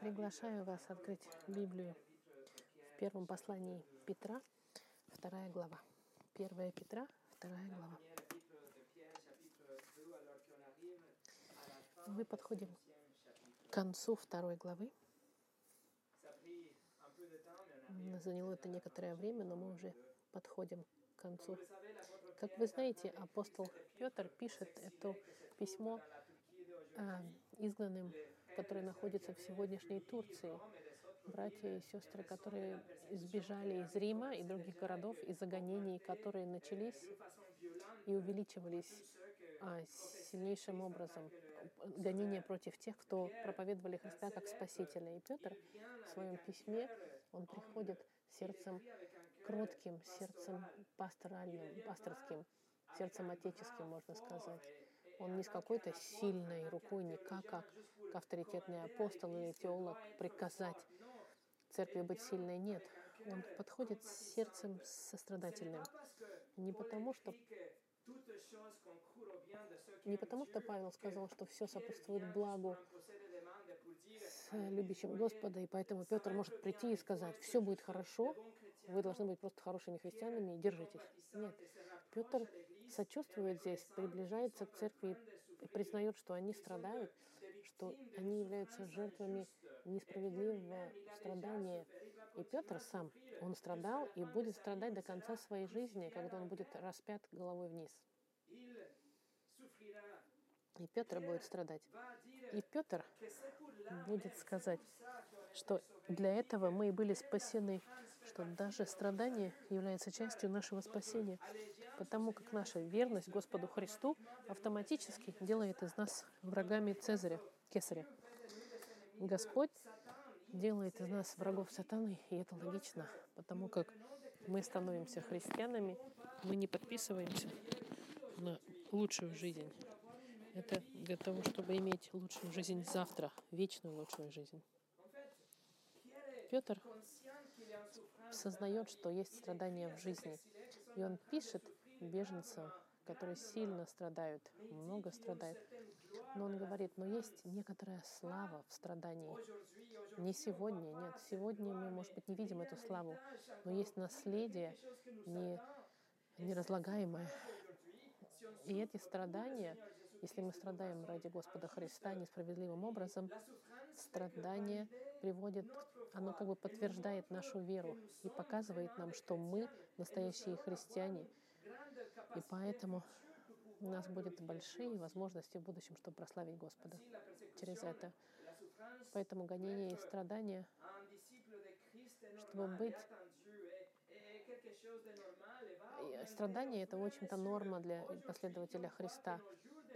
Приглашаю вас открыть Библию в первом послании Петра, вторая глава. Первая Петра, вторая глава. Мы подходим к концу второй главы. Заняло это некоторое время, но мы уже подходим к концу. Как вы знаете, апостол Петр пишет это письмо а, изгнанным которые находятся в сегодняшней Турции. Братья и сестры, которые сбежали из Рима и других городов из-за гонений, которые начались и увеличивались а, сильнейшим образом. Гонения против тех, кто проповедовали Христа как Спасителя. И Петр в своем письме, он приходит сердцем кротким, сердцем пасторальным, пасторским, сердцем отеческим, можно сказать. Он не с какой-то сильной рукой, не как, как авторитетный апостол или теолог приказать церкви быть сильной. Нет. Он подходит с сердцем сострадательным. Не потому, что не потому, что Павел сказал, что все сопутствует благу с любящим Господа, и поэтому Петр может прийти и сказать, все будет хорошо, вы должны быть просто хорошими христианами и держитесь. Нет. Петр сочувствует здесь, приближается к церкви и признает, что они страдают, что они являются жертвами несправедливого страдания. И Петр сам, он страдал и будет страдать до конца своей жизни, когда он будет распят головой вниз. И Петр будет страдать. И Петр будет сказать, что для этого мы и были спасены, что даже страдание является частью нашего спасения, потому как наша верность Господу Христу автоматически делает из нас врагами Цезаря, Кесаря. Господь делает из нас врагов сатаны, и это логично, потому как мы становимся христианами, мы не подписываемся на лучшую жизнь. Это для того, чтобы иметь лучшую жизнь завтра, вечную лучшую жизнь. Петр сознает, что есть страдания в жизни. И он пишет беженцам, которые сильно страдают, много страдают. Но он говорит, но есть некоторая слава в страдании. Не сегодня, нет. Сегодня мы, может быть, не видим эту славу, но есть наследие не, неразлагаемое. И эти страдания, если мы страдаем ради Господа Христа несправедливым образом, страдание приводит, оно как бы подтверждает нашу веру и показывает нам, что мы настоящие христиане. И поэтому у нас будут большие возможности в будущем, чтобы прославить Господа через это. Поэтому гонение и страдания, чтобы быть... Страдания — это, в общем-то, норма для последователя Христа.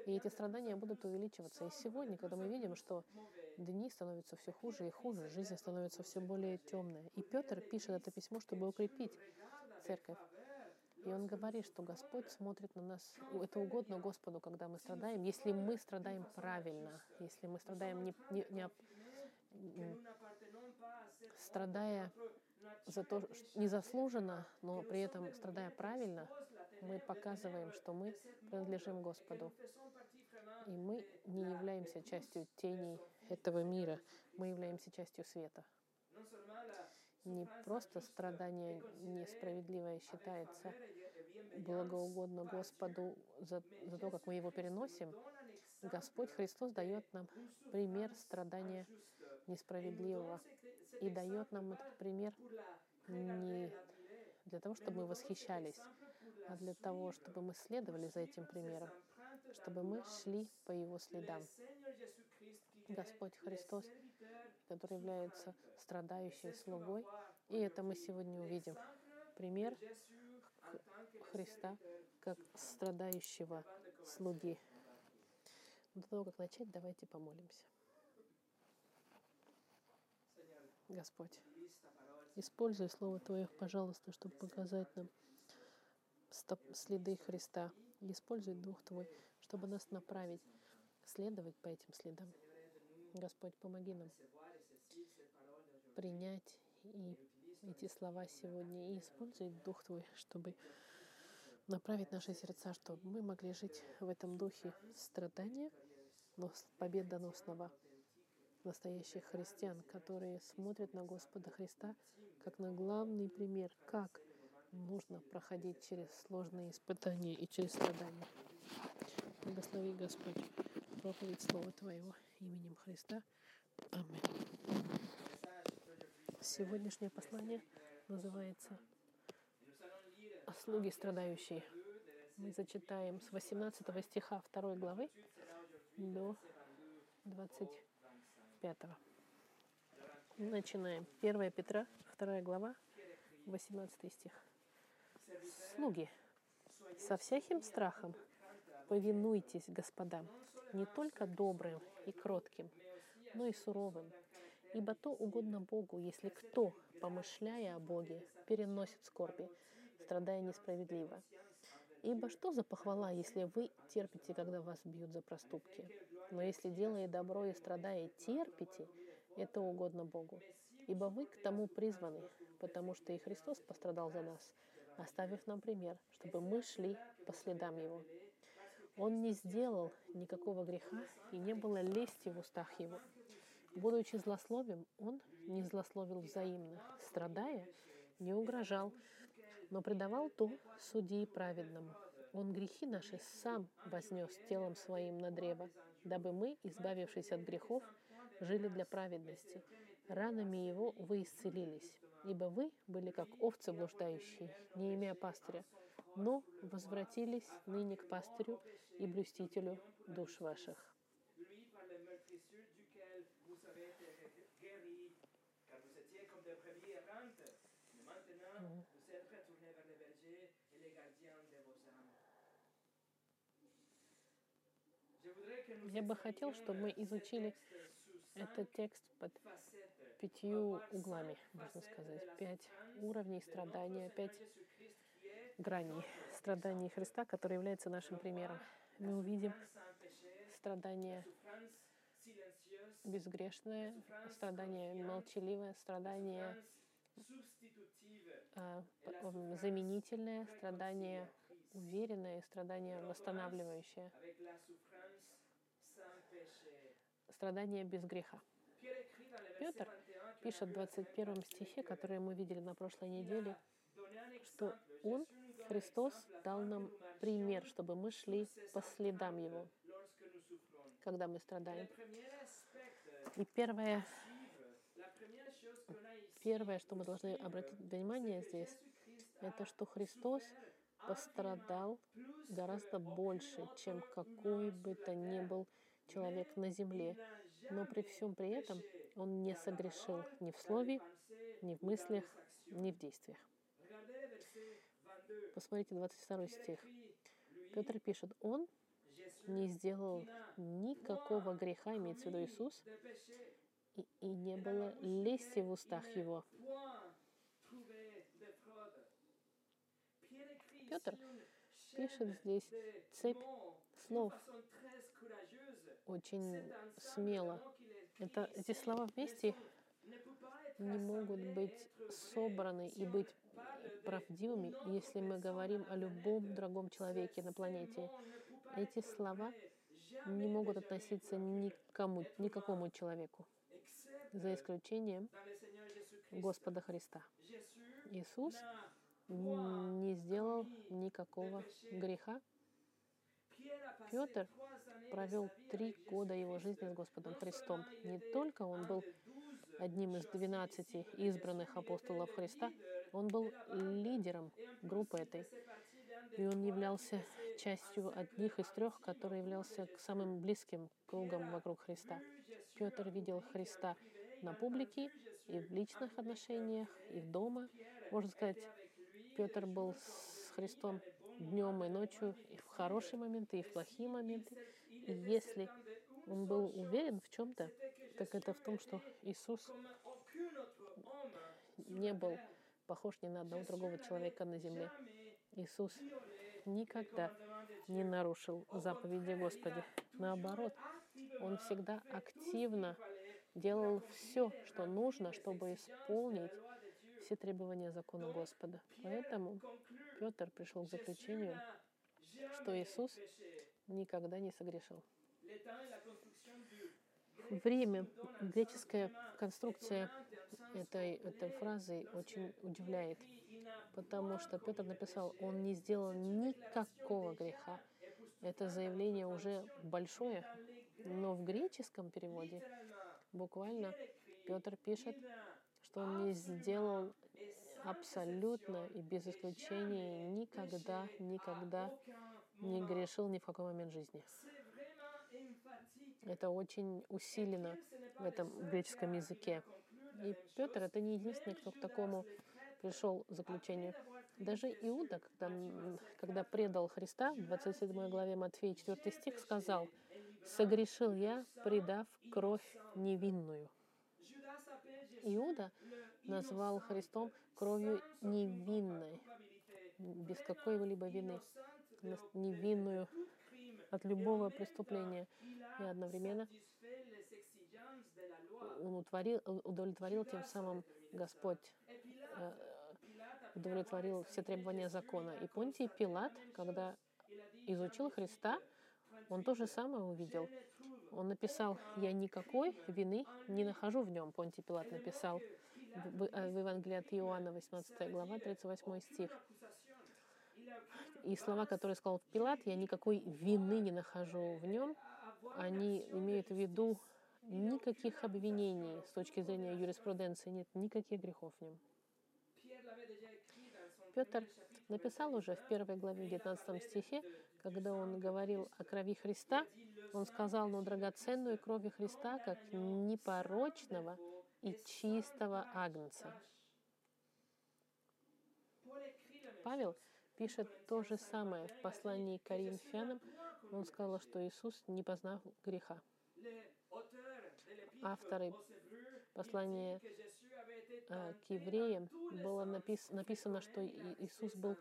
И эти страдания будут увеличиваться. И сегодня, когда мы видим, что дни становятся все хуже и хуже, жизнь становится все более темная. И Петр пишет это письмо, чтобы укрепить церковь. И он говорит, что Господь смотрит на нас, это угодно Господу, когда мы страдаем, если мы страдаем правильно, если мы страдаем не, не, не страдая за то, незаслуженно, но при этом страдая правильно, мы показываем, что мы принадлежим Господу. И мы не являемся частью теней этого мира, мы являемся частью света. Не просто страдание несправедливое считается благоугодно Господу за, за то, как мы его переносим, Господь Христос дает нам пример страдания несправедливого и дает нам этот пример не для того, чтобы мы восхищались, а для того, чтобы мы следовали за этим примером, чтобы мы шли по его следам. Господь Христос который является страдающей слугой. И это мы сегодня увидим. Пример Христа как страдающего слуги. До того, как начать, давайте помолимся. Господь, используй Слово Твое, пожалуйста, чтобы показать нам следы Христа. И используй Дух Твой, чтобы нас направить, следовать по этим следам. Господь, помоги нам принять и эти слова сегодня и использовать Дух Твой, чтобы направить наши сердца, чтобы мы могли жить в этом духе страдания, но победоносного, настоящих христиан, которые смотрят на Господа Христа как на главный пример, как нужно проходить через сложные испытания и через страдания. Благослови Господь проповедь Слова Твоего именем Христа. Аминь. Сегодняшнее послание называется «Слуги страдающие». Мы зачитаем с 18 стиха 2 главы до 25. Начинаем. 1 Петра, 2 глава, 18 стих. Слуги, со всяким страхом повинуйтесь господам, не только добрым и кротким, но и суровым. Ибо то угодно Богу, если кто, помышляя о Боге, переносит скорби, страдая несправедливо. Ибо что за похвала, если вы терпите, когда вас бьют за проступки? Но если делая добро и страдая терпите, это угодно Богу. Ибо вы к тому призваны, потому что и Христос пострадал за нас, оставив нам пример, чтобы мы шли по следам Его. Он не сделал никакого греха, и не было лести в устах Его. Будучи злословим, Он не злословил взаимно, страдая, не угрожал, но предавал то судьи праведному. Он грехи наши сам вознес телом своим на древо, дабы мы, избавившись от грехов, жили для праведности. Ранами Его вы исцелились, ибо вы были как овцы блуждающие, не имея пастыря, но возвратились ныне к пастырю и блюстителю душ ваших. Я бы хотел, чтобы мы изучили этот текст под пятью углами, можно сказать. Пять уровней страдания, пять граней страданий Христа, который является нашим примером. Мы увидим страдание безгрешное, страдание молчаливое, страдание а, заменительное, страдание уверенное, страдание восстанавливающее, страдание без греха. Петр пишет в 21 стихе, который мы видели на прошлой неделе, что он, Христос, дал нам пример, чтобы мы шли по следам Его, когда мы страдаем. И первое, первое, что мы должны обратить внимание здесь, это что Христос пострадал гораздо больше, чем какой бы то ни был человек на земле. Но при всем при этом он не согрешил ни в слове, ни в мыслях, ни в действиях. Посмотрите 22 стих. Петр пишет, он не сделал никакого греха, имеется в виду Иисус, и, и не было лести в устах его. Петр пишет здесь цепь слов очень смело. Это, эти слова вместе не могут быть собраны и быть правдивыми, если мы говорим о любом другом человеке на планете. Эти слова не могут относиться никому, никакому человеку, за исключением Господа Христа. Иисус не сделал никакого греха. Петр провел три года его жизни с Господом Христом. Не только он был одним из двенадцати избранных апостолов Христа, он был лидером группы этой. И он являлся частью одних из трех, который являлся самым близким кругом вокруг Христа. Петр видел Христа на публике и в личных отношениях, и дома. Можно сказать, Петр был с Христом днем и ночью, и в хорошие моменты, и в плохие моменты. И если он был уверен в чем-то, так это в том, что Иисус не был похож ни на одного другого человека на земле. Иисус никогда не нарушил заповеди Господи. Наоборот, Он всегда активно делал все, что нужно, чтобы исполнить все требования закона Господа. Поэтому Петр пришел к заключению, что Иисус никогда не согрешил. Время, греческая конструкция этой, этой фразы очень удивляет, потому что Петр написал, он не сделал никакого греха. Это заявление уже большое, но в греческом переводе буквально Петр пишет, что он не сделал абсолютно и без исключения никогда, никогда не грешил ни в какой момент жизни. Это очень усилено в этом греческом языке. И Петр это не единственный, кто к такому пришел заключению. Даже Иуда, когда, когда предал Христа, в 27 главе Матфея 4 стих сказал, «Согрешил я, предав кровь невинную». Иуда назвал Христом кровью невинной, без какой-либо вины, невинную от любого преступления. И одновременно он утворил, удовлетворил тем самым Господь э, удовлетворил все требования закона. И Понтий Пилат, когда изучил Христа, он то же самое увидел. Он написал, я никакой вины не нахожу в нем, Понтий Пилат написал в, в Евангелии от Иоанна, 18 глава, 38 стих. И слова, которые сказал Пилат, я никакой вины не нахожу в нем, они имеют в виду никаких обвинений с точки зрения юриспруденции, нет никаких грехов в нем. Петр написал уже в первой главе 19 стихе, когда он говорил о крови Христа, он сказал, но драгоценную крови Христа, как непорочного и чистого агнца. Павел пишет то же самое в послании к Коринфянам. Он сказал, что Иисус не познал греха. Авторы послания э, к евреям было напис, написано, что Иисус был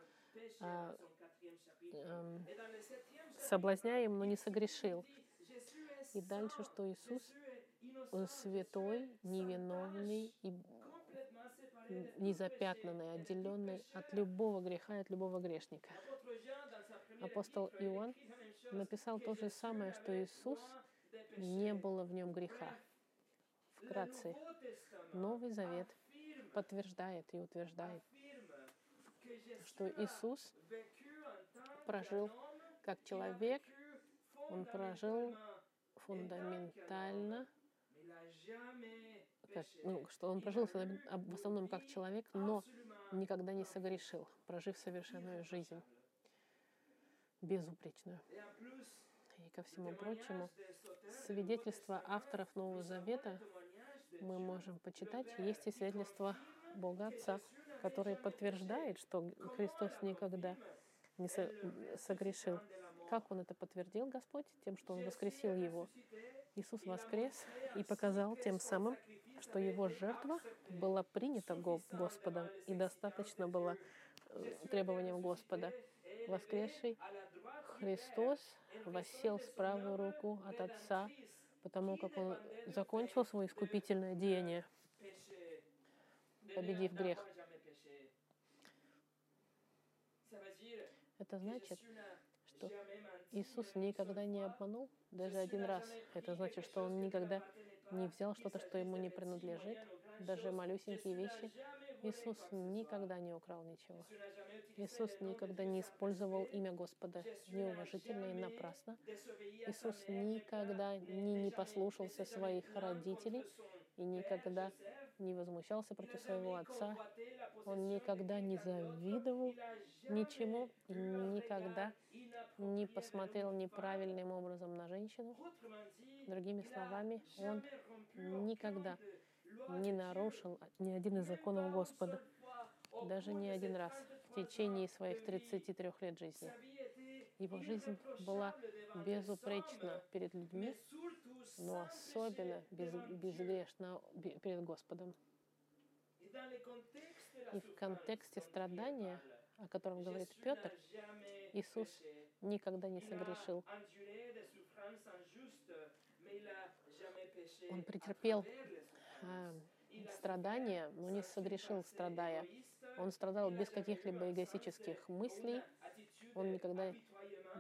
э, э, соблазняем, но не согрешил. И дальше, что Иисус он святой, невиновный и незапятнанный, отделенный от любого греха и от любого грешника. Апостол Иоанн написал то же самое, что Иисус не было в нем греха. Вкратце, Новый Завет подтверждает и утверждает, что Иисус прожил как человек, он прожил фундаментально, ну, что он прожил в основном как человек, но никогда не согрешил, прожив совершенную жизнь, безупречную. И ко всему прочему, свидетельства авторов Нового Завета мы можем почитать. Есть и свидетельство Бога Отца, который подтверждает, что Христос никогда не согрешил. Как Он это подтвердил, Господь? Тем, что Он воскресил Его. Иисус воскрес и показал тем самым, что Его жертва была принята Господом и достаточно была э, требованием Господа. Воскресший Христос воссел с правую руку от Отца, потому как Он закончил свое искупительное деяние, победив грех. Это значит, что Иисус никогда не обманул, даже один раз. Это значит, что Он никогда не взял что-то, что Ему не принадлежит, даже малюсенькие вещи. Иисус никогда не украл ничего. Иисус никогда не использовал имя Господа неуважительно и напрасно. Иисус никогда не, не послушался своих родителей и никогда не возмущался против своего отца. Он никогда не завидовал ничему и никогда не посмотрел неправильным образом на женщину. Другими словами, он никогда не нарушил ни один из законов Господа, даже не один раз в течение своих 33 лет жизни. Его жизнь была безупречна перед людьми, но особенно без, безгрешна перед Господом. И в контексте страдания, о котором говорит Петр, Иисус никогда не согрешил. Он претерпел э, страдания, но не согрешил, страдая. Он страдал без каких-либо эгоистических мыслей. Он никогда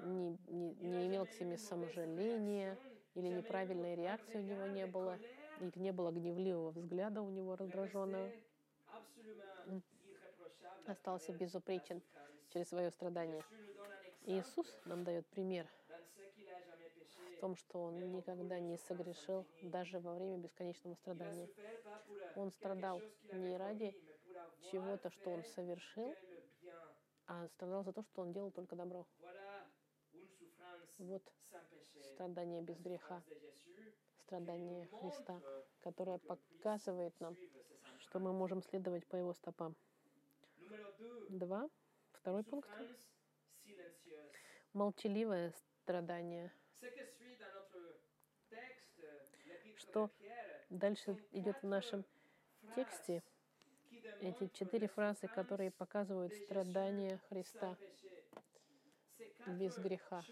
не, не, не имел к себе саможаления или неправильной реакции у него не было, или не было гневливого взгляда у него раздраженного. Он остался безупречен через свое страдание. Иисус нам дает пример в том, что Он никогда не согрешил даже во время бесконечного страдания. Он страдал не ради чего-то, что Он совершил, а страдал за то, что Он делал только добро. Вот страдание без греха, страдание Христа, которое показывает нам, что мы можем следовать по Его стопам. Два. Второй пункт. Молчаливое страдание. Что дальше идет в нашем тексте, эти четыре фразы, которые показывают страдания Христа без греха.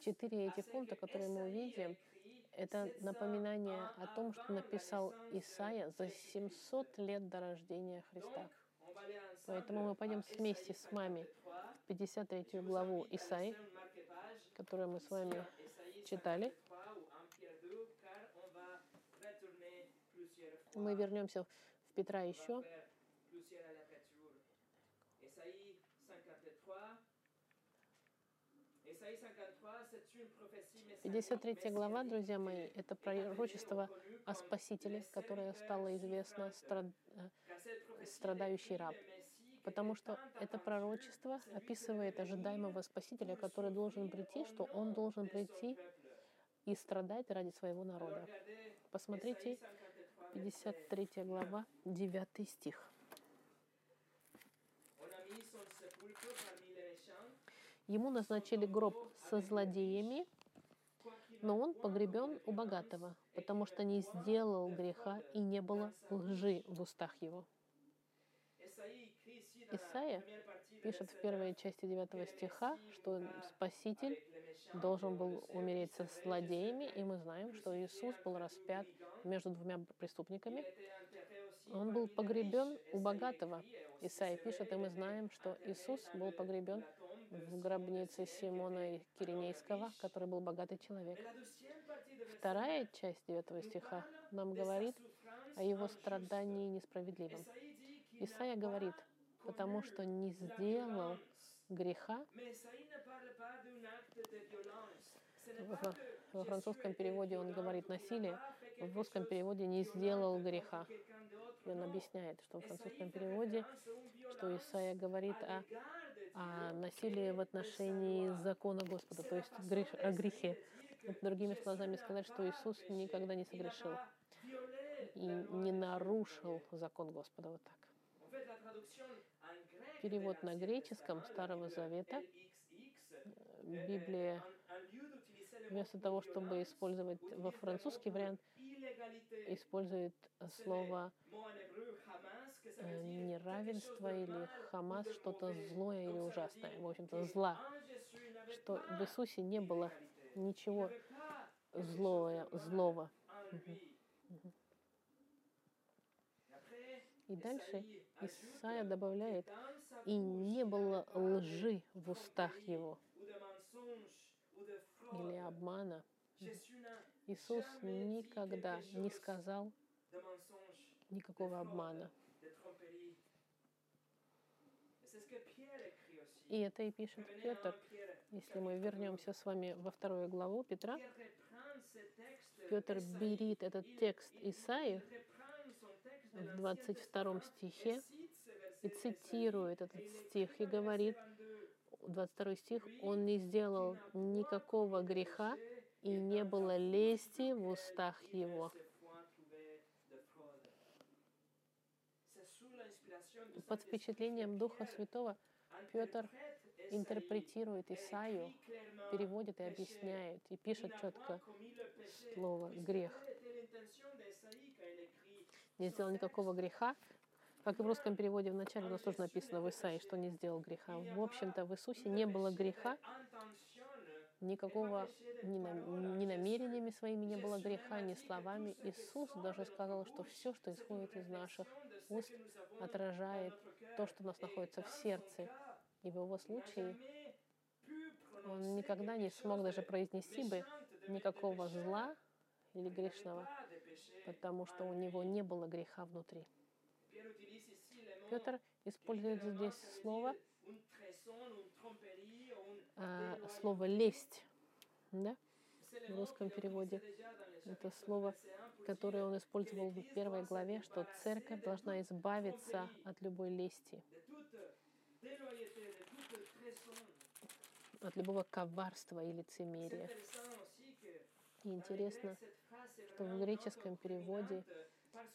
Четыре эти пункта, которые мы увидим, это напоминание о том, что написал Исаия за 700 лет до рождения Христа. Поэтому мы пойдем вместе с вами 53 главу Исаи, которую мы с вами читали. Мы вернемся в Петра еще. 53 глава, друзья мои, это пророчество о Спасителе, которое стало известно страд... Э, страдающий раб. Потому что это пророчество описывает ожидаемого Спасителя, который должен прийти, что он должен прийти и страдать ради своего народа. Посмотрите, 53 глава, 9 стих. Ему назначили гроб со злодеями, но он погребен у богатого, потому что не сделал греха и не было лжи в устах его. Исаия пишет в первой части 9 стиха, что Спаситель должен был умереть со злодеями, и мы знаем, что Иисус был распят между двумя преступниками. Он был погребен у богатого. Исаия пишет, и мы знаем, что Иисус был погребен в гробнице Симона Киринейского, который был богатый человек. Вторая часть 9 стиха нам говорит о его страдании несправедливом. Исаия говорит, потому что не сделал греха. Во французском переводе он говорит насилие, в русском переводе не сделал греха. И он объясняет, что в французском переводе, что Исаия говорит о о насилии в отношении закона Господа, то есть грех, о грехе. Другими словами сказать, что Иисус никогда не согрешил и не нарушил закон Господа вот так. Перевод на греческом Старого Завета. Библия вместо того, чтобы использовать во французский вариант, использует слово Э, неравенство или Хамас что-то злое или ужасное, в общем-то, зла, что в Иисусе не было ничего злое, злого. И дальше Исаия добавляет, и не было лжи в устах его или обмана. Иисус никогда не сказал никакого обмана. И это и пишет Петр. Если мы вернемся с вами во вторую главу Петра, Петр берет этот текст Исаии в 22 стихе и цитирует этот стих и говорит, 22 стих, «Он не сделал никакого греха, и не было лести в устах его». Под впечатлением Духа Святого Петр интерпретирует Исаию, переводит и объясняет, и пишет четко слово «грех». Не сделал никакого греха, как и в русском переводе вначале у нас тоже написано в Исаии, что не сделал греха. В общем-то, в Иисусе не было греха, никакого ни, на, ни намерениями своими не было греха, ни словами. Иисус даже сказал, что все, что исходит из наших уст, отражает то, что у нас находится в сердце. И в его случае Он никогда не смог даже произнести бы никакого зла или грешного, потому что у него не было греха внутри. Петр использует здесь слово, а, слово лесть, да, в русском переводе. Это слово, которое он использовал в первой главе, что церковь должна избавиться от любой лести, от любого коварства и лицемерия. И интересно, что в греческом переводе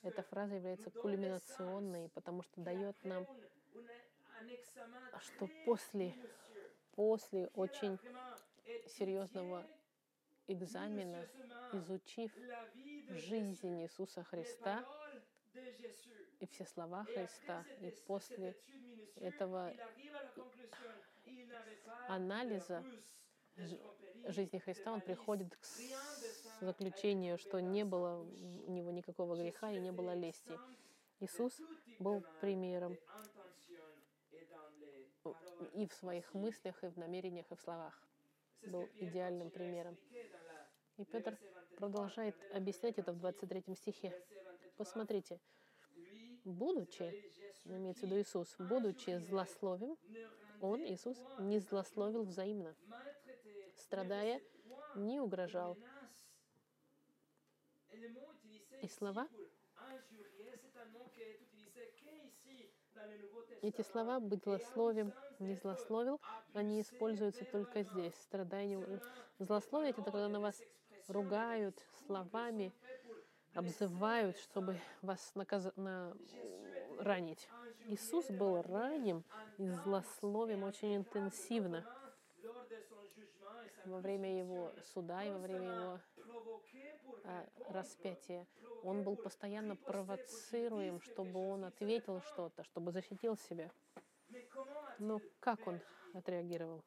эта фраза является кульминационной, потому что дает нам, что после, после очень серьезного экзамена, изучив жизнь Иисуса Христа и все слова Христа, и после этого анализа жизни Христа он приходит к заключению, что не было у него никакого греха и не было лести. Иисус был примером и в своих мыслях, и в намерениях, и в словах. Был идеальным примером. И Петр продолжает объяснять это в 23 стихе. Посмотрите, будучи, имеется в виду Иисус, будучи злословим, Он, Иисус, не злословил взаимно. Страдая, не угрожал. И слова эти слова «быть злословием», «не злословил», они используются только здесь. Страдание, злословие — это когда на вас ругают словами, обзывают, чтобы вас наказ... на... ранить. Иисус был раним и злословием очень интенсивно во время его суда и во время его а, распятия. Он был постоянно провоцируем, чтобы он ответил что-то, чтобы защитил себя. Но как он отреагировал?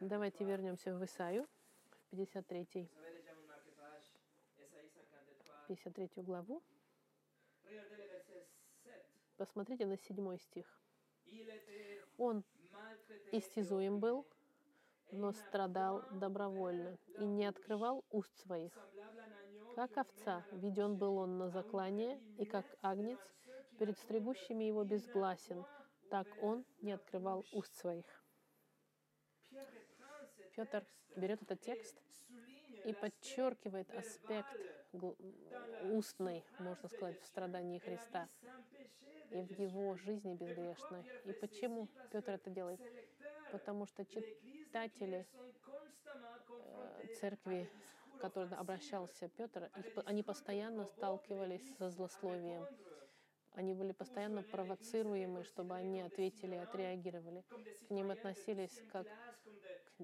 Давайте вернемся в Исаию, 53, 53 главу. Посмотрите на седьмой стих. Он истязуем был, но страдал добровольно и не открывал уст своих. Как овца, веден был он на заклание, и как агнец, перед стригущими его безгласен, так он не открывал уст своих. Петр берет этот текст и подчеркивает аспект устный, можно сказать, в страдании Христа и в его жизни безгрешной. И почему Петр это делает? Потому что читатели э, церкви, к которым обращался Петр, их, они постоянно сталкивались со злословием. Они были постоянно провоцируемы, чтобы они ответили, отреагировали. К ним относились как к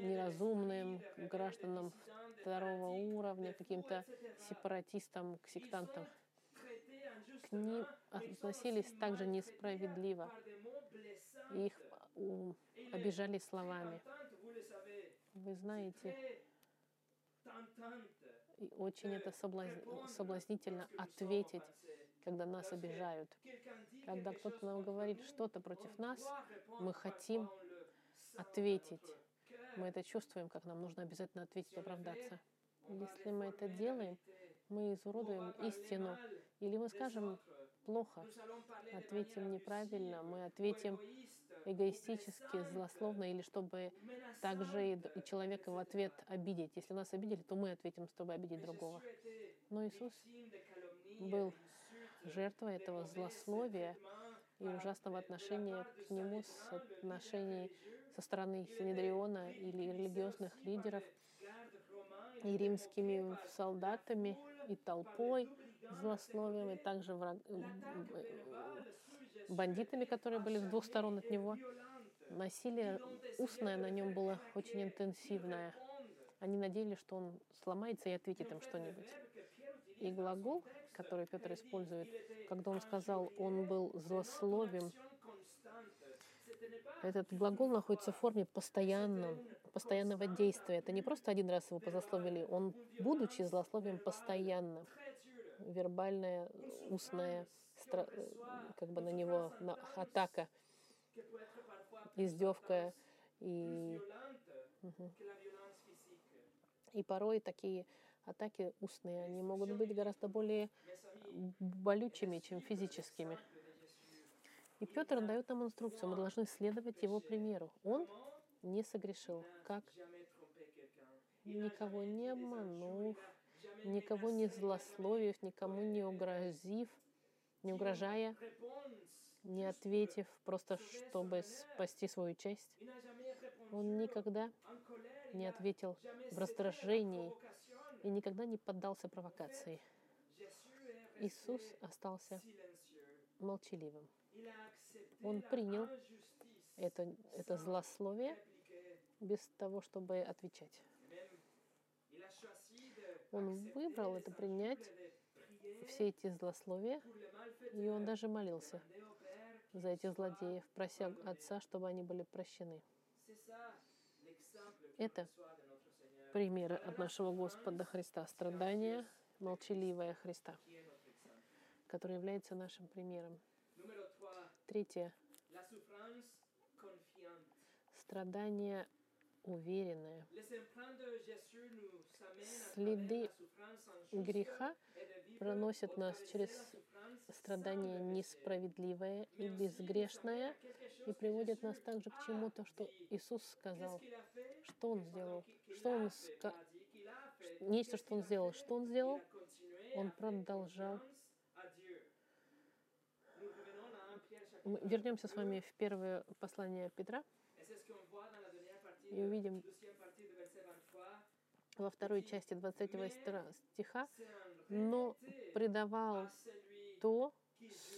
неразумным гражданам второго уровня, каким-то сепаратистам, к сектантам к ним относились также несправедливо. Их обижали словами. Вы знаете, и очень это соблазнительно ответить, когда нас обижают. Когда кто-то нам говорит что-то против нас, мы хотим ответить. Мы это чувствуем, как нам нужно обязательно ответить, оправдаться. Если мы это делаем, мы изуродуем истину. Или мы скажем плохо, ответим неправильно, мы ответим эгоистически, злословно, или чтобы также и человека в ответ обидеть. Если нас обидели, то мы ответим, чтобы обидеть другого. Но Иисус был жертвой этого злословия и ужасного отношения к нему с отношений со стороны Синедриона или религиозных лидеров и римскими солдатами и толпой, злословием, и также враг... бандитами, которые были с двух сторон от него. Насилие устное на нем было очень интенсивное. Они надеялись, что он сломается и ответит им что-нибудь. И глагол, который Петр использует, когда он сказал, он был злословим, этот глагол находится в форме постоянном, постоянного действия. Это не просто один раз его позасловили, он, будучи злословием, постоянно вербальная, устная, как бы на него на, атака. издевка и, и порой такие атаки устные, они могут быть гораздо более болючими, чем физическими. И Петр дает нам инструкцию, мы должны следовать его примеру. Он не согрешил, как никого не обманув, никого не злословив, никому не угрозив, не угрожая, не ответив, просто чтобы спасти свою честь. Он никогда не ответил в раздражении и никогда не поддался провокации. Иисус остался молчаливым. Он принял это, это злословие без того, чтобы отвечать. Он выбрал это принять, все эти злословия, и он даже молился за этих злодеев, прося Отца, чтобы они были прощены. Это примеры от нашего Господа Христа, страдания, молчаливая Христа, который является нашим примером. Третье. Страдание уверенное. Следы греха проносят нас через страдание несправедливое и безгрешное и приводят нас также к чему-то, что Иисус сказал. Что Он сделал? Что Он ска... Нечто, что Он сделал. Что Он сделал? Он продолжал. Мы вернемся с вами в первое послание Петра и увидим во второй части 23 стиха, но предавал то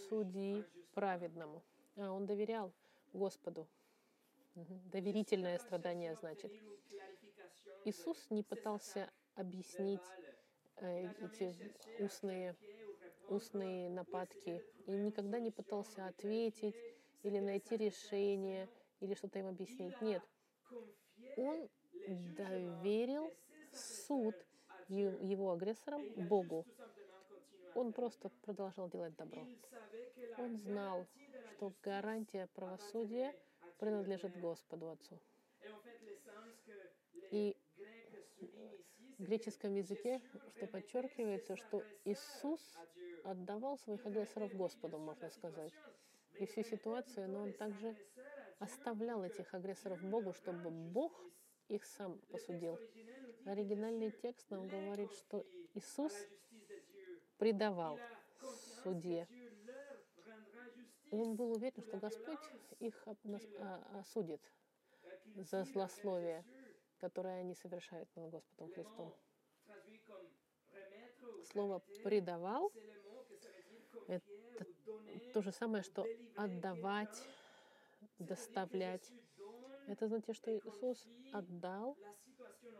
суди праведному. А, он доверял Господу. Доверительное страдание, значит. Иисус не пытался объяснить э, эти устные, устные нападки и никогда не пытался ответить или найти решение или что-то им объяснить. Нет. Он доверил суд его агрессорам Богу. Он просто продолжал делать добро. Он знал, что гарантия правосудия принадлежит Господу Отцу. И в греческом языке, что подчеркивается, что Иисус отдавал своих агрессоров Господу, можно сказать. И всю ситуацию, но он также оставлял этих агрессоров Богу, чтобы Бог их сам посудил. Оригинальный текст нам говорит, что Иисус предавал суде. Он был уверен, что Господь их а, осудит за злословие, которое они совершают над Господом Христом. Слово «предавал» — это то же самое, что отдавать, доставлять. Это значит, что Иисус отдал,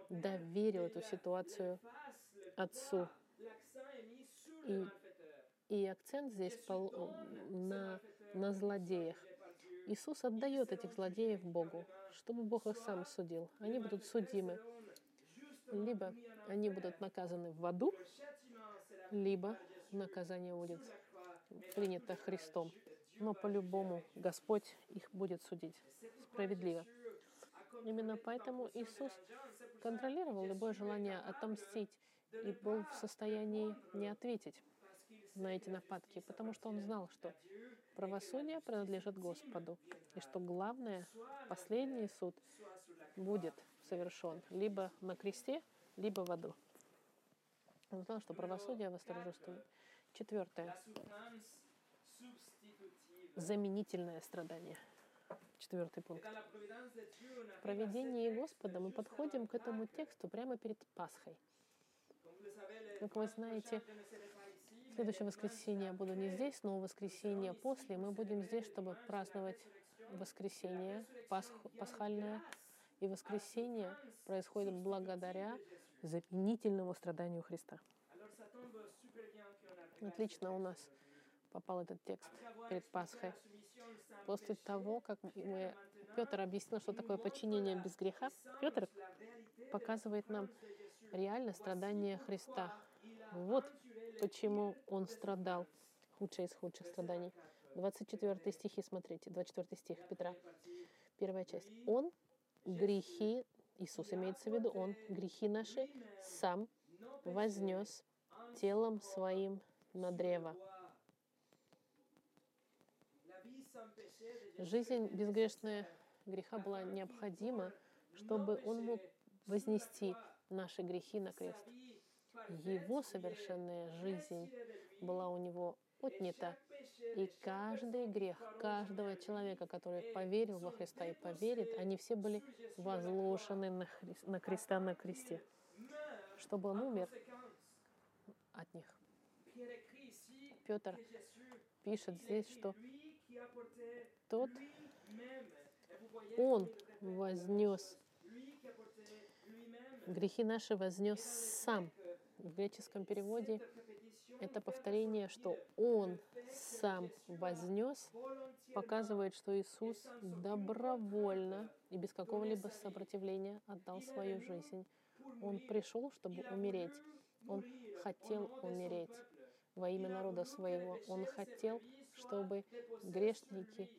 доверил эту ситуацию Отцу. И, и акцент здесь пол, на, на злодеях. Иисус отдает этих злодеев Богу, чтобы Бог их сам судил. Они будут судимы. Либо они будут наказаны в аду, либо наказание будет принято Христом. Но по-любому Господь их будет судить справедливо. Именно поэтому Иисус контролировал любое желание отомстить и был в состоянии не ответить на эти нападки, потому что он знал, что правосудие принадлежит Господу, и что главное, последний суд будет совершен либо на кресте, либо в аду. Он знал, что правосудие восторжествует. Четвертое. Заменительное страдание. Четвертый пункт. В проведении Господа мы подходим к этому тексту прямо перед Пасхой. Как вы знаете, в следующее воскресенье я буду не здесь, но воскресенье после мы будем здесь, чтобы праздновать воскресенье, Пасх, пасхальное. И воскресенье происходит благодаря заменительному страданию Христа. Отлично у нас попал этот текст перед Пасхой. После того, как мы, Петр объяснил, что такое подчинение без греха, Петр показывает нам реально страдание Христа. Вот почему он страдал. Худшее из худших страданий. 24 стихи, смотрите, 24 стих Петра. Первая часть. Он грехи, Иисус имеется в виду, Он грехи наши сам вознес телом своим на древо. Жизнь безгрешная греха была необходима, чтобы Он мог вознести наши грехи на крест. Его совершенная жизнь была у Него отнята. И каждый грех каждого человека, который поверил во Христа и поверит, они все были возложены на, Хри... на креста на кресте, чтобы он умер от них. Петр пишет здесь, что тот, он вознес. грехи наши вознес сам. В греческом переводе это повторение, что Он сам вознес, показывает, что Иисус добровольно и без какого-либо сопротивления отдал свою жизнь. Он пришел, чтобы умереть. Он хотел умереть во имя народа своего. Он хотел, чтобы грешники,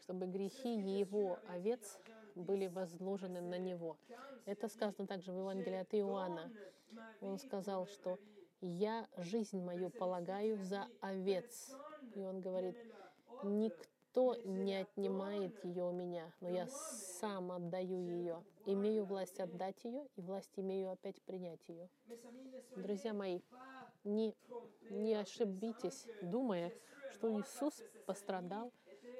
чтобы грехи его овец были возложены на него. Это сказано также в Евангелии от Иоанна. Он сказал, что «Я жизнь мою полагаю за овец». И он говорит, «Никто не отнимает ее у меня, но я сам отдаю ее. Имею власть отдать ее, и власть имею опять принять ее». Друзья мои, не, не ошибитесь, думая, что Иисус пострадал,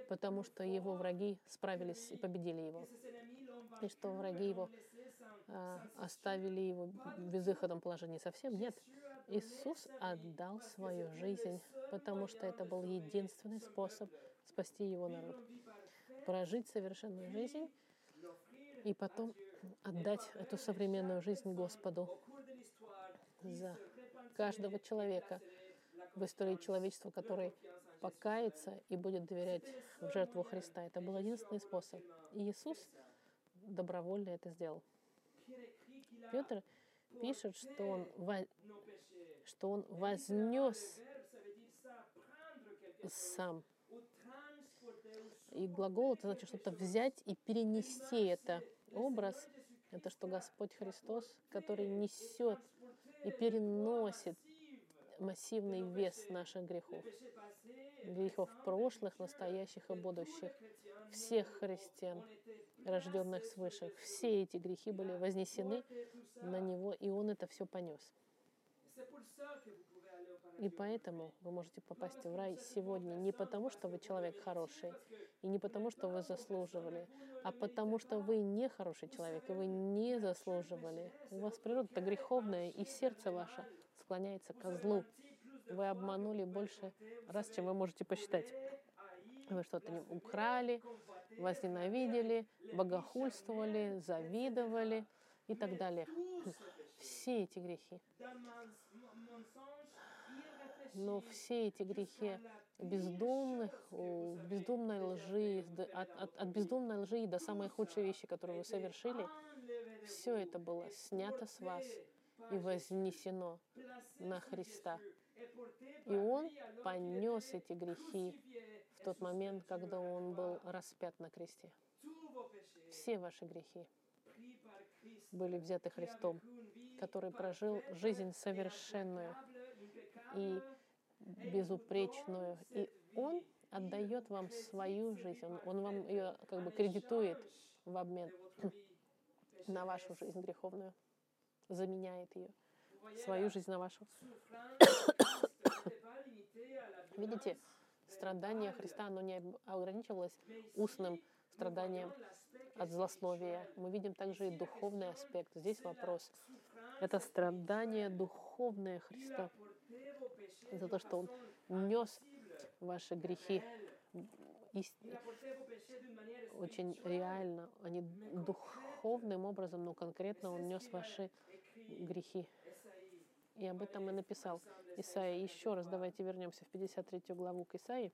потому что его враги справились и победили его. И что враги его а, оставили его в безвыходном положении совсем. Нет. Иисус отдал свою жизнь, потому что это был единственный способ спасти его народ. Прожить совершенную жизнь и потом отдать эту современную жизнь Господу за каждого человека в истории человечества, который покается и будет доверять в жертву Христа. Это был единственный способ. И Иисус добровольно это сделал. Петр пишет, что он, во... что он вознес сам. И глагол это значит что-то взять и перенести это. Образ это что Господь Христос, который несет и переносит массивный вес наших грехов. Грехов прошлых, настоящих и будущих. Всех христиан рожденных свыше. Все эти грехи были вознесены на Него, и Он это все понес. И поэтому вы можете попасть в рай сегодня не потому, что вы человек хороший, и не потому, что вы заслуживали, а потому, что вы не хороший человек, и вы не заслуживали. У вас природа греховная, и сердце ваше склоняется к злу. Вы обманули больше раз, чем вы можете посчитать. Вы что-то украли, возненавидели, богохульствовали, завидовали и так далее. Все эти грехи. Но все эти грехи бездумных, бездумной лжи, от, от, от бездумной лжи до самой худшей вещи, которую вы совершили, все это было снято с вас и вознесено на Христа. И Он понес эти грехи в тот момент, когда Он был распят на кресте. Все ваши грехи были взяты Христом, который прожил жизнь совершенную и безупречную. И Он отдает вам свою жизнь, Он, он вам ее как бы кредитует в обмен на вашу жизнь греховную, заменяет ее, свою жизнь на вашу. Видите, страдание Христа, оно не ограничивалось устным страданием от злословия. Мы видим также и духовный аспект. Здесь вопрос. Это страдание духовное Христа за то, что Он нес ваши грехи очень реально, не духовным образом, но конкретно Он нес ваши грехи. И об этом и написал Исаия. Еще раз давайте вернемся в 53 главу к Исаии.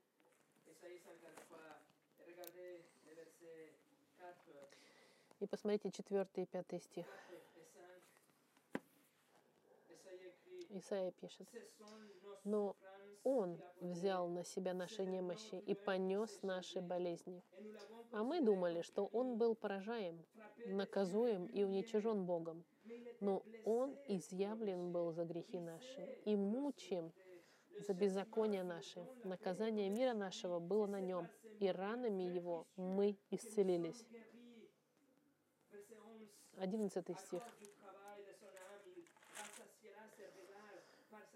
И посмотрите 4 и 5 стих. Исаия пишет, но Он взял на себя наши немощи и понес наши болезни. А мы думали, что Он был поражаем, наказуем и уничижен Богом. Но Он изъявлен был за грехи наши и мучим за беззакония наши. Наказание мира нашего было на нем, и ранами его мы исцелились. 11 стих.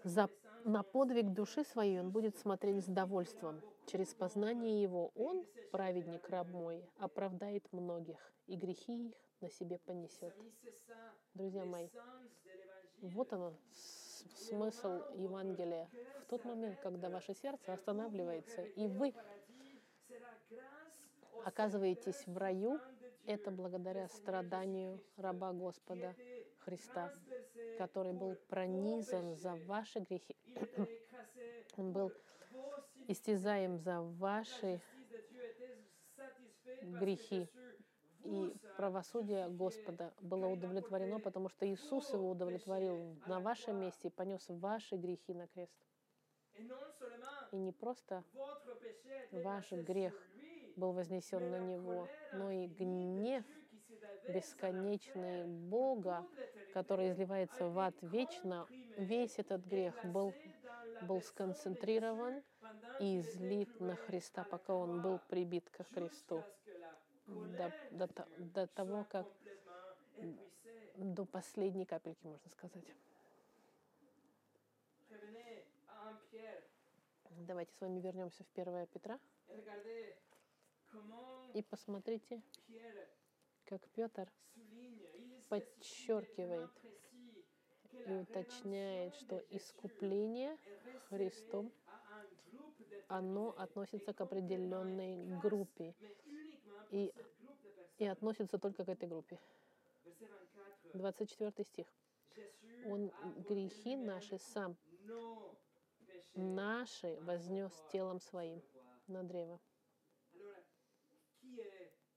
За, на подвиг души своей он будет смотреть с довольством. Через познание его он, праведник раб мой, оправдает многих, и грехи их на себе понесет. Друзья мои, вот оно, смысл Евангелия. В тот момент, когда ваше сердце останавливается, и вы оказываетесь в раю, это благодаря страданию раба Господа Христа, который был пронизан за ваши грехи. Он был истязаем за ваши грехи. И правосудие Господа было удовлетворено, потому что Иисус его удовлетворил на вашем месте и понес ваши грехи на крест. И не просто ваш грех был вознесен на него, но и гнев бесконечный Бога, который изливается в ад вечно, весь этот грех был, был сконцентрирован и излит на Христа, пока он был прибит ко Христу. До, до, до того, как до последней капельки, можно сказать. Давайте с вами вернемся в 1 Петра. И посмотрите, как Петр подчеркивает и уточняет, что искупление Христом, оно относится к определенной группе и, и относится только к этой группе. 24 стих. Он грехи наши сам, наши вознес телом своим на древо.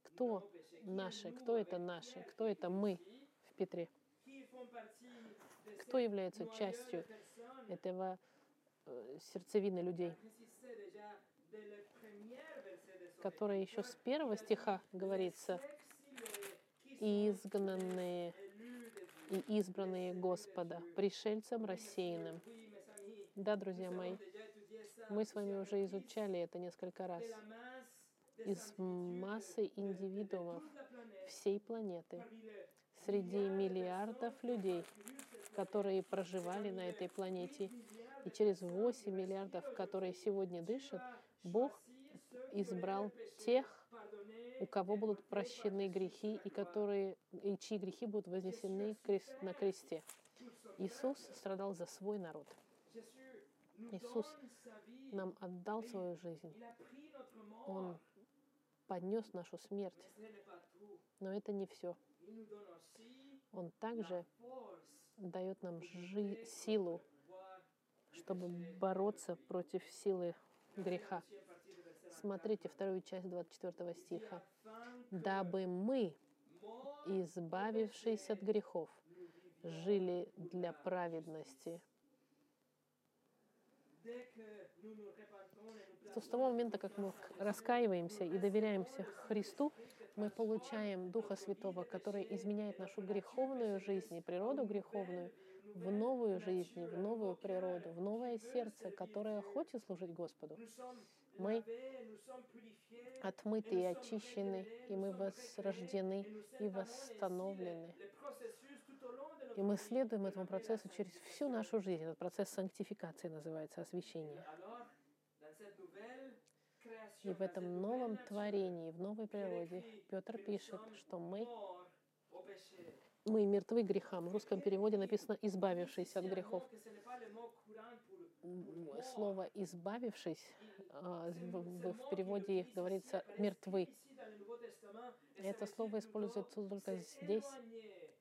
Кто наши? Кто это наши? Кто это мы в Петре? Кто является частью этого э, сердцевины людей, которые еще с первого стиха говорится, изгнанные и избранные Господа, пришельцам рассеянным. Да, друзья мои, мы с вами уже изучали это несколько раз из массы индивидуумов всей планеты, среди миллиардов людей, которые проживали на этой планете, и через 8 миллиардов, которые сегодня дышат, Бог избрал тех, у кого будут прощены грехи и, которые, и чьи грехи будут вознесены на кресте. Иисус страдал за свой народ. Иисус нам отдал свою жизнь. Он поднес нашу смерть. Но это не все. Он также дает нам жи- силу, чтобы бороться против силы греха. Смотрите вторую часть 24 стиха. «Дабы мы, избавившись от грехов, жили для праведности». Что с того момента, как мы раскаиваемся и доверяемся Христу, мы получаем Духа Святого, который изменяет нашу греховную жизнь и природу греховную в новую жизнь, в новую природу, в новое сердце, которое хочет служить Господу. Мы отмыты и очищены, и мы возрождены и восстановлены. И мы следуем этому процессу через всю нашу жизнь. Этот процесс санктификации называется освящение. И в этом новом творении, в новой природе Петр пишет, что мы, мы мертвы грехам. В русском переводе написано «избавившись от грехов». Слово «избавившись» а, в переводе говорится «мертвы». Это слово используется только здесь.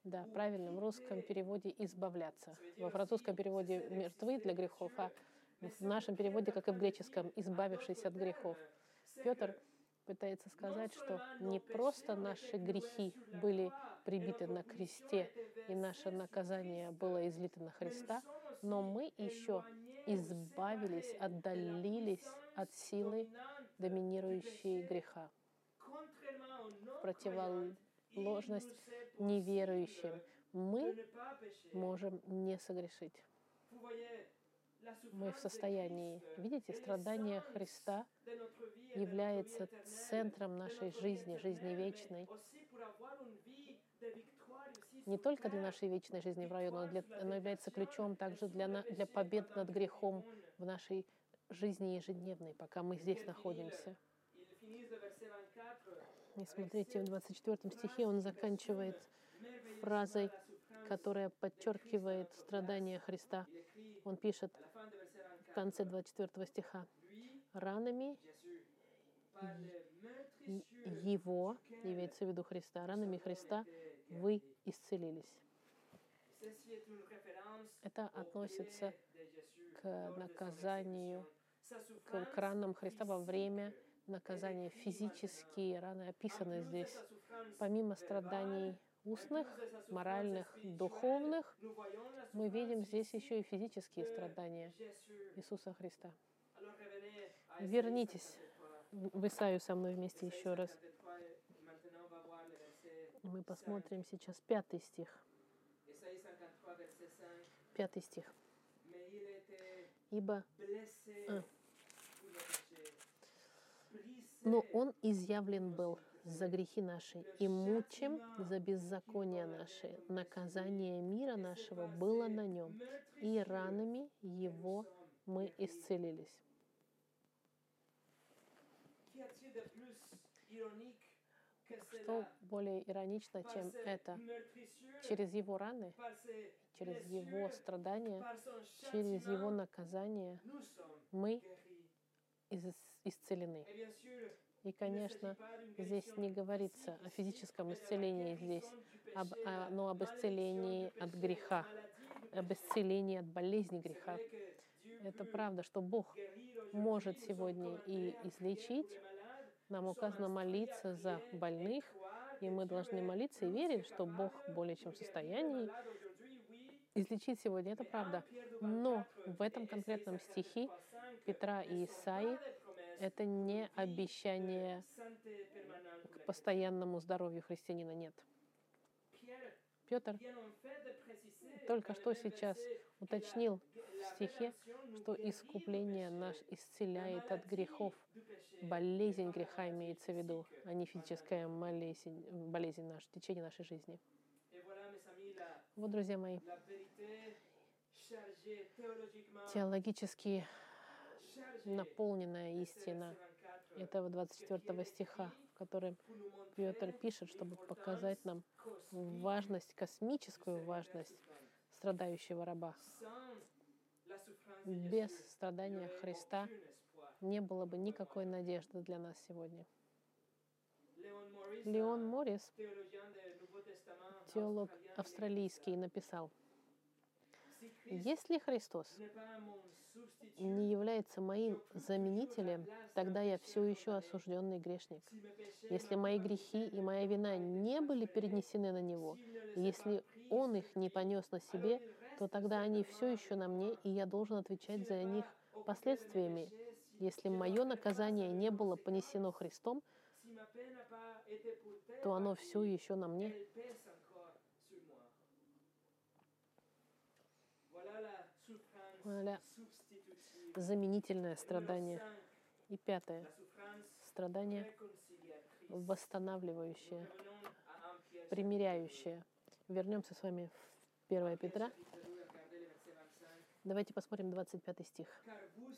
Да, правильно, в русском переводе «избавляться». Во французском переводе «мертвы для грехов», а в нашем переводе, как и в греческом, «избавившись от грехов». Петр пытается сказать, что не просто наши грехи были прибиты на кресте, и наше наказание было излито на Христа, Но мы еще избавились, отдалились от силы, доминирующей греха. Противоположность неверующим мы можем не согрешить. Мы в состоянии, видите, страдания Христа является центром нашей жизни, жизни вечной. Не только для нашей вечной жизни в раю, но для, оно является ключом также для, на- для побед над грехом в нашей жизни ежедневной, пока мы здесь находимся. И смотрите, в 24 стихе он заканчивает фразой, которая подчеркивает страдания Христа. Он пишет в конце 24 стиха, «Ранами Его, имеется в виду Христа, ранами Христа вы исцелились». Это относится к наказанию, к, к ранам Христа во время наказания. Физические раны описаны здесь. Помимо страданий устных, моральных, духовных, мы видим здесь еще и физические страдания Иисуса Христа. Вернитесь в Исаию со мной вместе еще раз. Мы посмотрим сейчас пятый стих. Пятый стих. Ибо А. Но Он изъявлен был за грехи наши и мучим за беззакония наши. Наказание мира нашего было на нем, и ранами Его мы исцелились. Что более иронично, чем это? Через Его раны, через Его страдания, через Его наказание мы исцелены. И, конечно, здесь не говорится о физическом исцелении здесь, об, а- но об исцелении от греха, об исцелении от болезни греха. Это правда, что Бог может сегодня и излечить. Нам указано молиться за больных, и мы должны молиться и верить, что Бог более чем в состоянии излечить сегодня. Это правда. Но в этом конкретном стихе Петра и Исаи это не обещание к постоянному здоровью христианина. Нет. Петр только что сейчас уточнил в стихе, что искупление наш исцеляет от грехов. Болезнь греха имеется в виду, а не физическая болезнь, болезнь наша, течение нашей жизни. Вот, друзья мои, теологически наполненная истина этого 24 стиха, в котором Петр пишет, чтобы показать нам важность, космическую важность страдающего раба. Без страдания Христа не было бы никакой надежды для нас сегодня. Леон Моррис, теолог австралийский, написал, если Христос не является моим заменителем, тогда я все еще осужденный грешник. Если мои грехи и моя вина не были перенесены на Него, если Он их не понес на себе, то тогда они все еще на мне, и я должен отвечать за них последствиями. Если мое наказание не было понесено Христом, то оно все еще на мне. Voilà. Заменительное страдание. И пятое. Страдание восстанавливающее, примиряющее. Вернемся с вами в 1 Петра. Давайте посмотрим 25 стих.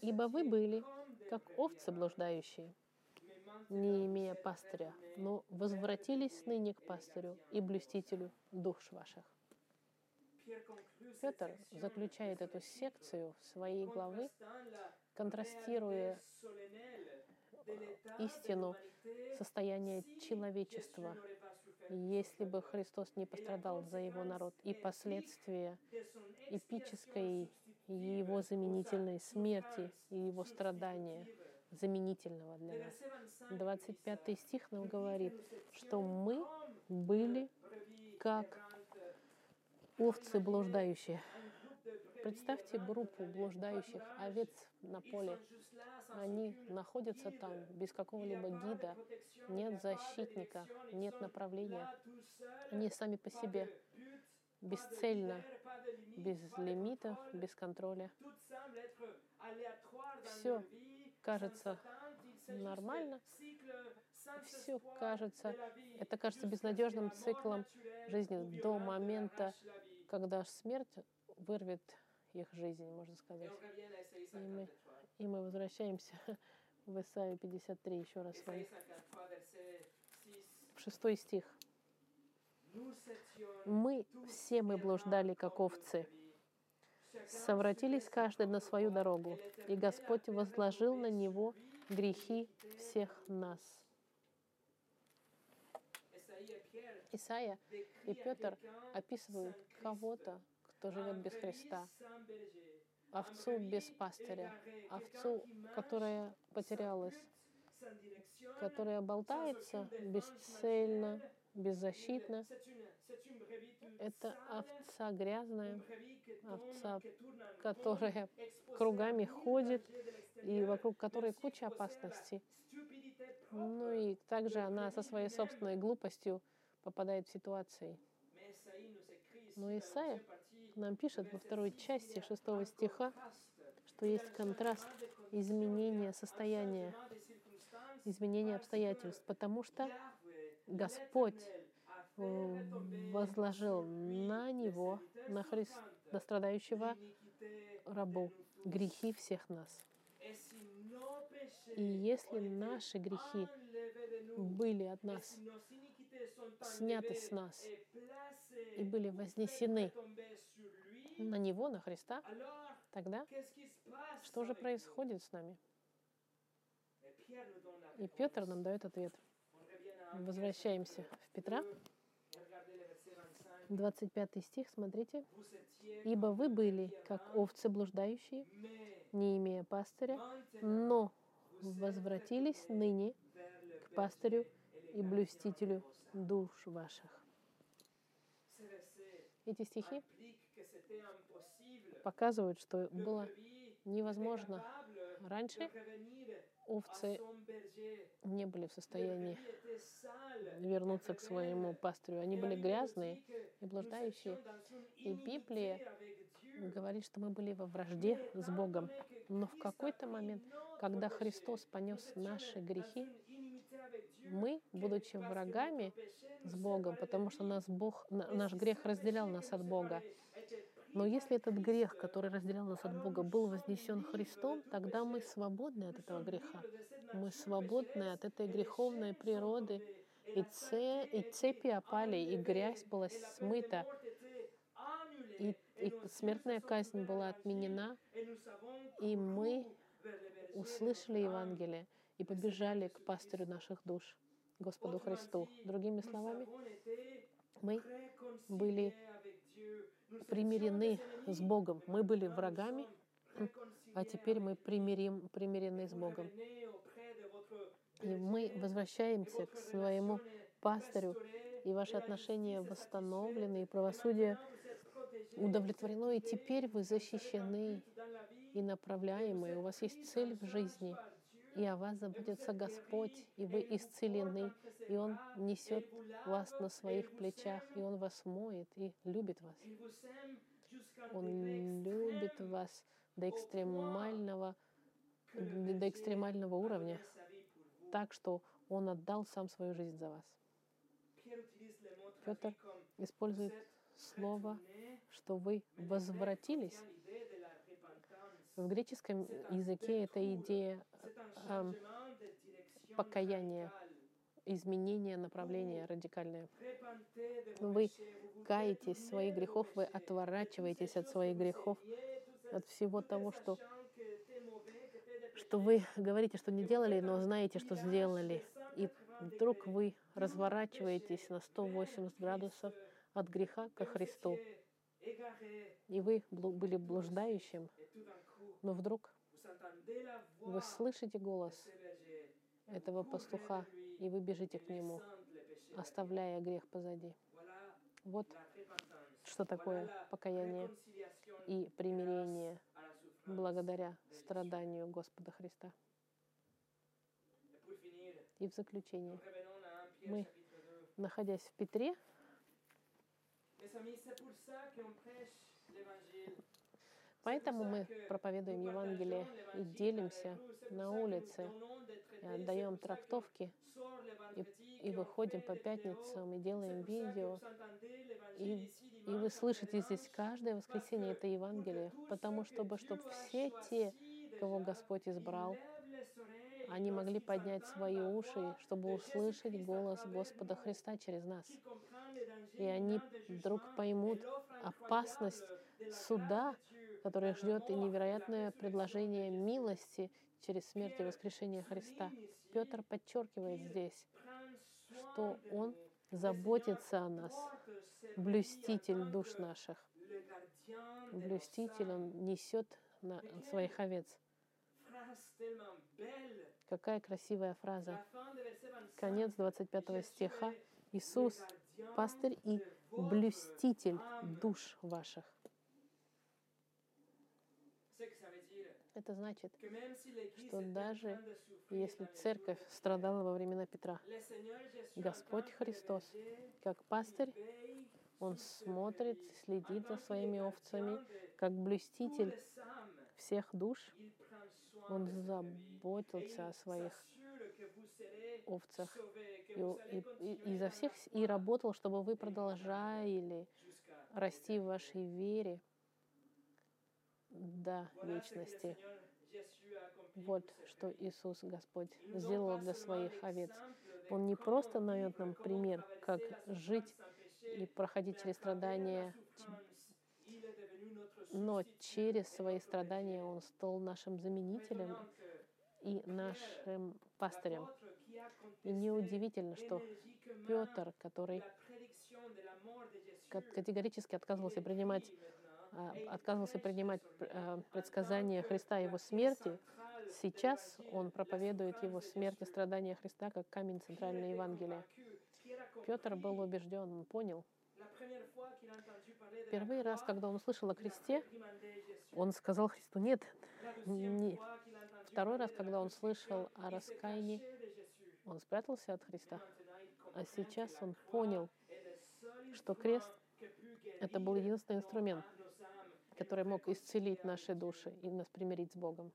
«Ибо вы были, как овцы блуждающие, не имея пастыря, но возвратились ныне к пастырю и блюстителю душ ваших». Петр заключает эту секцию своей главы, контрастируя истину состояния человечества, если бы Христос не пострадал за его народ, и последствия эпической его заменительной смерти и его страдания, заменительного для нас. 25 стих нам говорит, что мы были как овцы блуждающие. Представьте группу блуждающих овец на поле. Они находятся там без какого-либо гида, нет защитника, нет направления. Они сами по себе бесцельно, без лимитов, без контроля. Все кажется нормально, все кажется, это кажется безнадежным циклом жизни до момента, когда смерть вырвет их жизнь, можно сказать. И мы, и мы возвращаемся в Исаию 53 еще раз с вами. В шестой стих. Мы все мы блуждали, как овцы. Совратились каждый на свою дорогу, и Господь возложил на него грехи всех нас. Исаия и Петр описывают кого-то, кто живет без Христа, овцу без пастыря, овцу, которая потерялась, которая болтается бесцельно, беззащитно. Это овца грязная, овца, которая кругами ходит и вокруг которой куча опасностей. Ну и также она со своей собственной глупостью попадает в ситуации. Но Исаия нам пишет во второй части шестого стиха, что есть контраст изменения состояния, изменения обстоятельств, потому что Господь э, возложил на него, на, Христ, на страдающего рабу, грехи всех нас. И если наши грехи были от нас сняты с нас и были вознесены на Него, на Христа, тогда что же происходит с нами? И Петр нам дает ответ. Возвращаемся в Петра. 25 стих, смотрите. «Ибо вы были, как овцы блуждающие, не имея пастыря, но возвратились ныне к пастырю и блюстителю душ ваших». Эти стихи показывают, что было невозможно раньше овцы не были в состоянии вернуться к своему пастырю. Они были грязные и блуждающие. И Библия говорит, что мы были во вражде с Богом. Но в какой-то момент, когда Христос понес наши грехи, мы, будучи врагами с Богом, потому что нас Бог, наш грех разделял нас от Бога, но если этот грех, который разделял нас от Бога, был вознесен Христом, тогда мы свободны от этого греха. Мы свободны от этой греховной природы. И, це, и цепи опали, и грязь была смыта, и, и смертная казнь была отменена, и мы услышали Евангелие и побежали к пастырю наших душ, Господу Христу. Другими словами, мы были примирены с Богом. Мы были врагами, а теперь мы примирим, примирены с Богом. И мы возвращаемся к своему пастырю, и ваши отношения восстановлены, и правосудие удовлетворено, и теперь вы защищены и направляемы, у вас есть цель в жизни, и о вас заботится Господь, и вы исцелены, и Он несет вас на своих плечах, и Он вас моет и любит вас. Он любит вас до экстремального, до экстремального уровня, так что Он отдал сам свою жизнь за вас. Петр использует слово, что вы возвратились. В греческом языке эта идея э, покаяния, изменения направления радикальное. Вы каетесь своих грехов, вы отворачиваетесь от своих грехов, от всего того, что, что вы говорите, что не делали, но знаете, что сделали. И вдруг вы разворачиваетесь на 180 градусов от греха ко Христу. И вы были блуждающим, но вдруг вы слышите голос этого пастуха, и вы бежите к нему, оставляя грех позади. Вот что такое покаяние и примирение благодаря страданию Господа Христа. И в заключение, nous revenons à 1 Pierre Мы- chapitre 2. находясь в Петре, поэтому мы проповедуем Евангелие и делимся на улице, и отдаем трактовки, и, и выходим по пятницам и делаем видео. И, и вы слышите здесь каждое воскресенье это Евангелие, потому чтобы, чтобы все те, кого Господь избрал, они могли поднять свои уши, чтобы услышать голос Господа Христа через нас. И они вдруг поймут опасность суда, который их ждет, невероятное предложение милости через смерть и воскрешение Христа. Петр подчеркивает здесь, что он заботится о нас, блюститель душ наших. Блюститель, он несет на своих овец. Какая красивая фраза. Конец 25 стиха. Иисус, пастырь и блюститель душ ваших. Это значит, что даже если церковь страдала во времена Петра, Господь Христос, как пастырь, Он смотрит, следит за своими овцами, как блюститель всех душ. Он заботился о своих овцах и, и, и, изо всех и работал, чтобы вы продолжали расти в вашей вере до вечности. Вот что Иисус Господь сделал для своих овец. Он не просто дает нам пример, как жить и проходить через страдания, но через свои страдания Он стал нашим заменителем и нашим пастырем. И неудивительно, что Петр, который ка- категорически отказывался принимать, отказывался принимать а, предсказания Христа его смерти, сейчас он проповедует его смерть и страдания Христа как камень центрального Евангелия. Петр был убежден, он понял. Первый раз, когда он услышал о кресте, он сказал Христу «нет». Не. Второй раз, когда он слышал о раскаянии, он спрятался от Христа. А сейчас он понял, что крест — это был единственный инструмент, который мог исцелить наши души и нас примирить с Богом.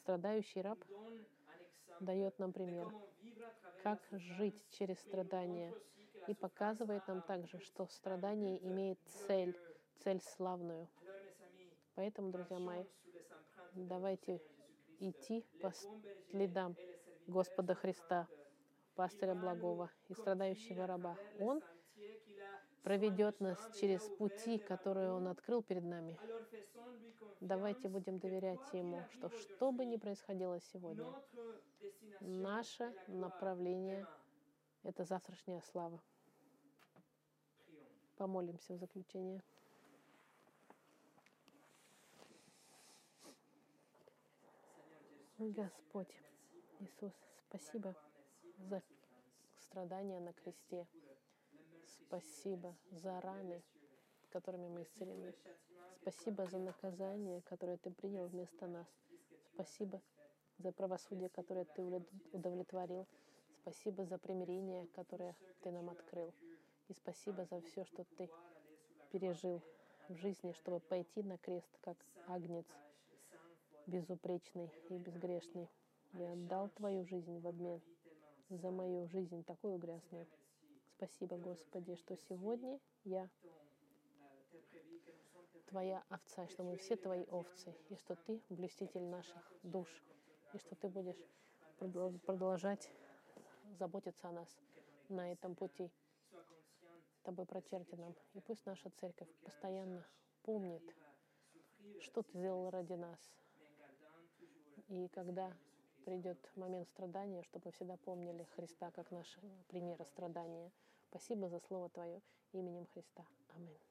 Страдающий раб дает нам пример, как жить через страдания, и показывает нам также, что страдание имеет цель, цель славную. Поэтому, друзья мои, давайте идти по следам Господа Христа, пастыря благого и страдающего раба. Он проведет нас через пути, которые Он открыл перед нами. Давайте будем доверять Ему, что что бы ни происходило сегодня, наше направление — это завтрашняя слава. Помолимся в заключение. Господь Иисус, спасибо за страдания на кресте. Спасибо за раны, которыми мы исцелены. Спасибо за наказание, которое Ты принял вместо нас. Спасибо за правосудие, которое Ты удов- удовлетворил. Спасибо за примирение, которое Ты нам открыл. И спасибо за все, что Ты пережил в жизни, чтобы пойти на крест, как агнец, безупречный и безгрешный. Я отдал Твою жизнь в обмен за мою жизнь, такую грязную. Спасибо, Господи, что сегодня я Твоя овца, что мы все Твои овцы, и что Ты блюститель наших душ, и что Ты будешь продол- продолжать заботиться о нас на этом пути. Тобой прочерти нам. И пусть наша церковь постоянно помнит, что Ты сделал ради нас. И когда придет момент страдания, чтобы всегда помнили Христа как наш пример страдания. Спасибо за Слово Твое именем Христа. Аминь.